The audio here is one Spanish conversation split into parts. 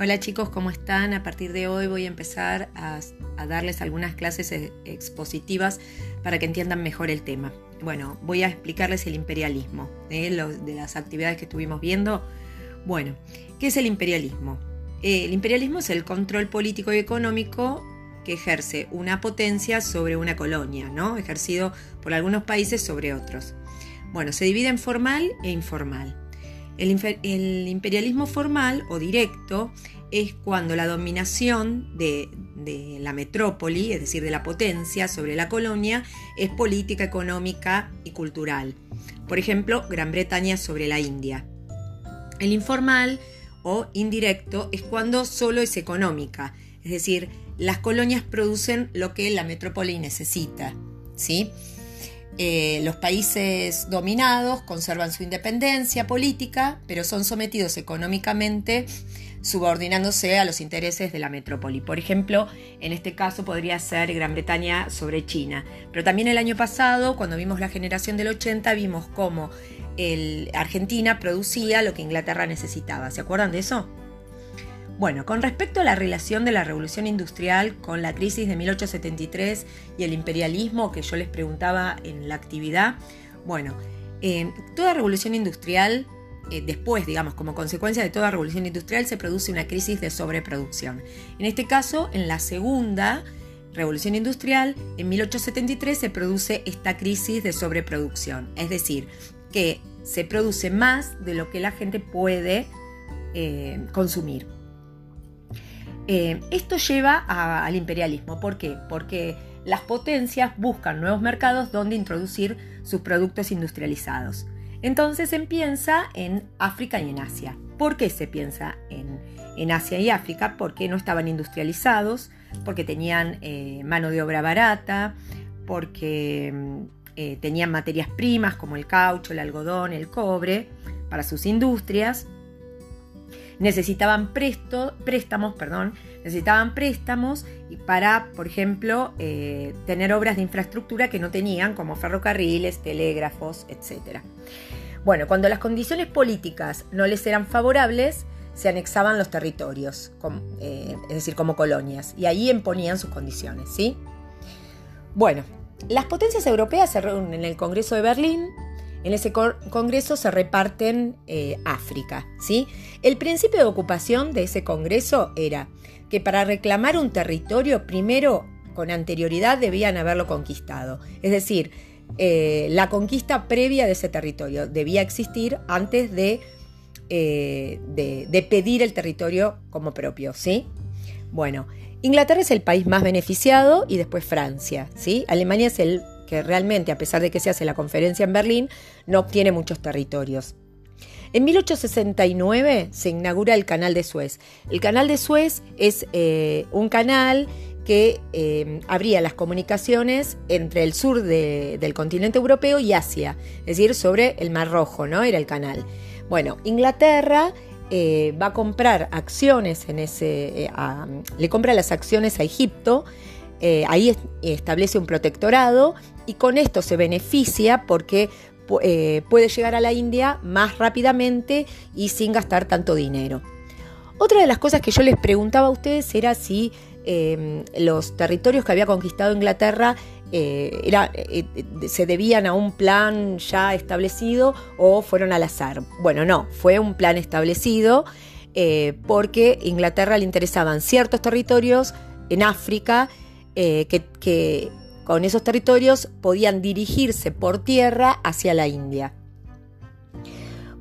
Hola chicos, ¿cómo están? A partir de hoy voy a empezar a, darles algunas clases e, expositivas para que entiendan mejor el tema. Bueno, voy a explicarles el imperialismo, ¿eh? de las actividades que estuvimos viendo. Bueno, ¿qué es el imperialismo? Eh, el imperialismo es el control político y económico que ejerce una potencia sobre una colonia, ¿no? Ejercido por algunos países sobre otros. Bueno, se divide en formal e informal. El, imperialismo formal o directo es cuando la dominación de, la metrópoli, es decir, de la potencia sobre la colonia, es política, económica y cultural. Por ejemplo, Gran Bretaña sobre la India. El informal o indirecto es cuando solo es económica, es decir, las colonias producen lo que la metrópoli necesita. ¿sí? Eh, los países dominados conservan su independencia política, pero son sometidos económicamente subordinándose a los intereses de la metrópoli. Por ejemplo, en este caso podría ser Gran Bretaña sobre China. Pero también el año pasado, cuando vimos la generación del 80, vimos cómo Argentina producía lo que Inglaterra necesitaba. ¿Se acuerdan de eso? Bueno, con respecto a la relación de la revolución industrial con la crisis de 1873 y el imperialismo que yo les preguntaba en la actividad, bueno, toda revolución industrial, eh, después, digamos, como consecuencia de toda revolución industrial, se produce una crisis de sobreproducción. En este caso, en la segunda revolución industrial, en 1873 se produce esta crisis de sobreproducción, es decir, que se produce más de lo que la gente puede eh, consumir. Eh, esto lleva al imperialismo. ¿Por qué? Porque las potencias buscan nuevos mercados donde introducir sus productos industrializados. Entonces se piensa en África y en Asia. ¿Por qué se piensa en, Asia y África? Porque no estaban industrializados, porque tenían eh, mano de obra barata, porque mm, eh, tenían materias primas como el caucho, el algodón, el cobre para sus industrias necesitaban préstamos, perdón, necesitaban préstamos para, por ejemplo, eh, tener obras de infraestructura que no tenían, como ferrocarriles, telégrafos, etc. Bueno, cuando las condiciones políticas no les eran favorables, se anexaban los territorios, eh, es decir, como colonias, y ahí imponían sus condiciones, ¿sí? Bueno, las potencias europeas se reúnen en el Congreso de Berlín en ese congreso se reparten eh, África. ¿sí? El principio de ocupación de ese congreso era que para reclamar un territorio, primero con anterioridad debían haberlo conquistado. Es decir, eh, la conquista previa de ese territorio debía existir antes de, eh, de, de, pedir el territorio como propio. ¿sí? Bueno, Inglaterra es el país más beneficiado y después Francia. ¿sí? Alemania es el que realmente, a pesar de que se hace la conferencia en Berlín, no obtiene muchos territorios. En 1869 se inaugura el Canal de Suez. El Canal de Suez es eh, un canal que eh, abría las comunicaciones entre el sur del continente europeo y Asia, es decir, sobre el Mar Rojo, ¿no? Era el canal. Bueno, Inglaterra eh, va a comprar acciones en ese, le compra las acciones a Egipto, ahí establece un protectorado y con esto se beneficia porque eh, puede llegar a la India más rápidamente y sin gastar tanto dinero. Otra de las cosas que yo les preguntaba a ustedes era si em, los territorios que había conquistado Inglaterra eh, eh, se debían a un plan ya establecido o fueron al azar. Bueno, no, fue un plan establecido porque Inglaterra le interesaban ciertos territorios en África que con esos territorios podían dirigirse por tierra hacia la India.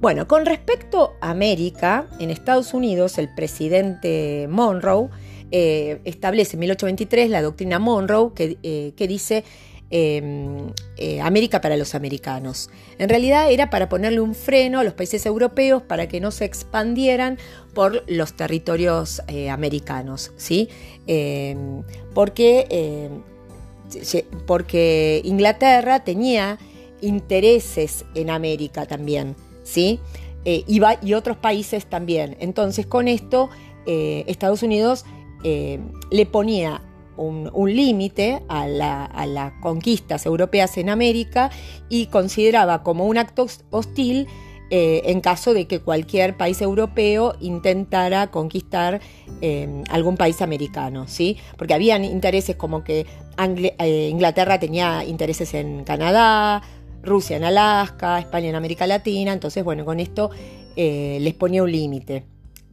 Bueno, con respecto a América, en Estados Unidos el presidente Monroe eh, establece en 1823 la doctrina Monroe que, eh, dice em, eh, América para los americanos. En realidad era para ponerle un freno a los países europeos para que no se expandieran por los territorios americanos, ¿sí? Em, porque em, porque Inglaterra tenía intereses en América también, ¿sí? Eh, y, otros países también. Entonces, con esto, eh, Estados Unidos eh, le ponía un, límite a, las conquistas europeas en América y consideraba como un acto hostil eh, en caso de que cualquier país europeo intentara conquistar eh, algún país americano, ¿sí? Porque habían intereses como que eh, Inglaterra tenía intereses en Canadá, Rusia en Alaska, España en América Latina, entonces bueno, con esto les ponía un límite.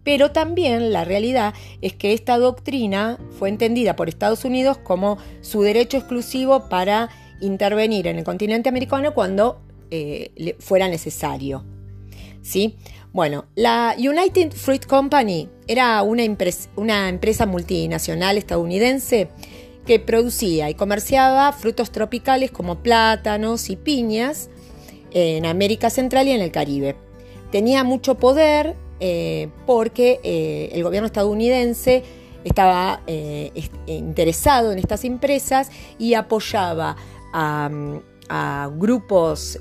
Pero también la realidad es que esta doctrina fue entendida por Estados Unidos como su derecho exclusivo para intervenir en el continente americano cuando fuera necesario. ¿Sí? Bueno, la United Fruit Company era una, empresa multinacional estadounidense que producía y comerciaba frutos tropicales como plátanos y piñas en América Central y en el Caribe. Tenía mucho poder eh, porque eh, el gobierno estadounidense estaba eh, interesado en estas empresas y apoyaba a, a grupos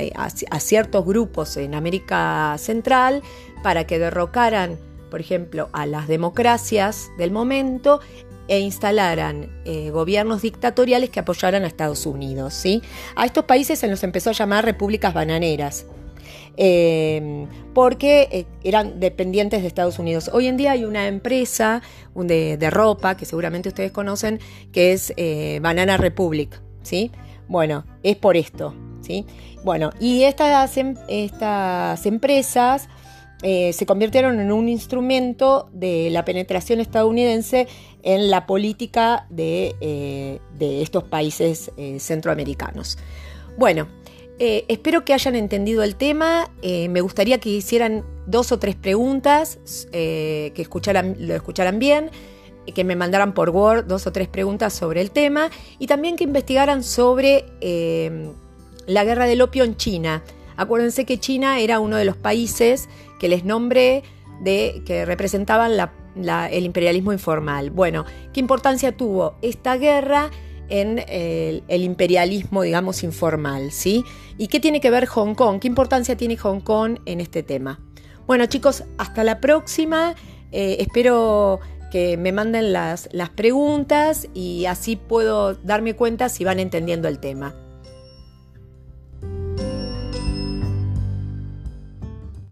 eh, a, ciertos grupos en América Central para que derrocaran, por ejemplo, a las democracias del momento e instalaran eh, gobiernos dictatoriales que apoyaran a Estados Unidos. ¿sí? A estos países se los empezó a llamar repúblicas bananeras. Em, porque eh, eran dependientes de Estados Unidos. Hoy en día hay una empresa de, de ropa que seguramente ustedes conocen que es Banana Republic. ¿sí? Bueno, es por esto. Bueno, y estas, em, estas empresas eh, se convirtieron en un instrumento de la penetración estadounidense en la política de, eh, estos países eh, centroamericanos. Bueno, espero que hayan entendido el tema. me gustaría que hicieran dos o tres preguntas, que escucharan, lo escucharan bien que me mandaran por Word dos o tres preguntas sobre el tema y también que investigaran sobre la guerra del opio en China. Acuérdense que China era uno de los países que les nombré de que representaban el imperialismo informal. Bueno, ¿qué importancia tuvo esta guerra en el, imperialismo, digamos, informal? ¿sí? ¿Y qué tiene que ver Hong Kong? ¿Qué importancia tiene Hong Kong en este tema? Bueno, chicos, hasta la próxima. Eh, espero que me manden las, las preguntas y así puedo darme cuenta si van entendiendo el tema.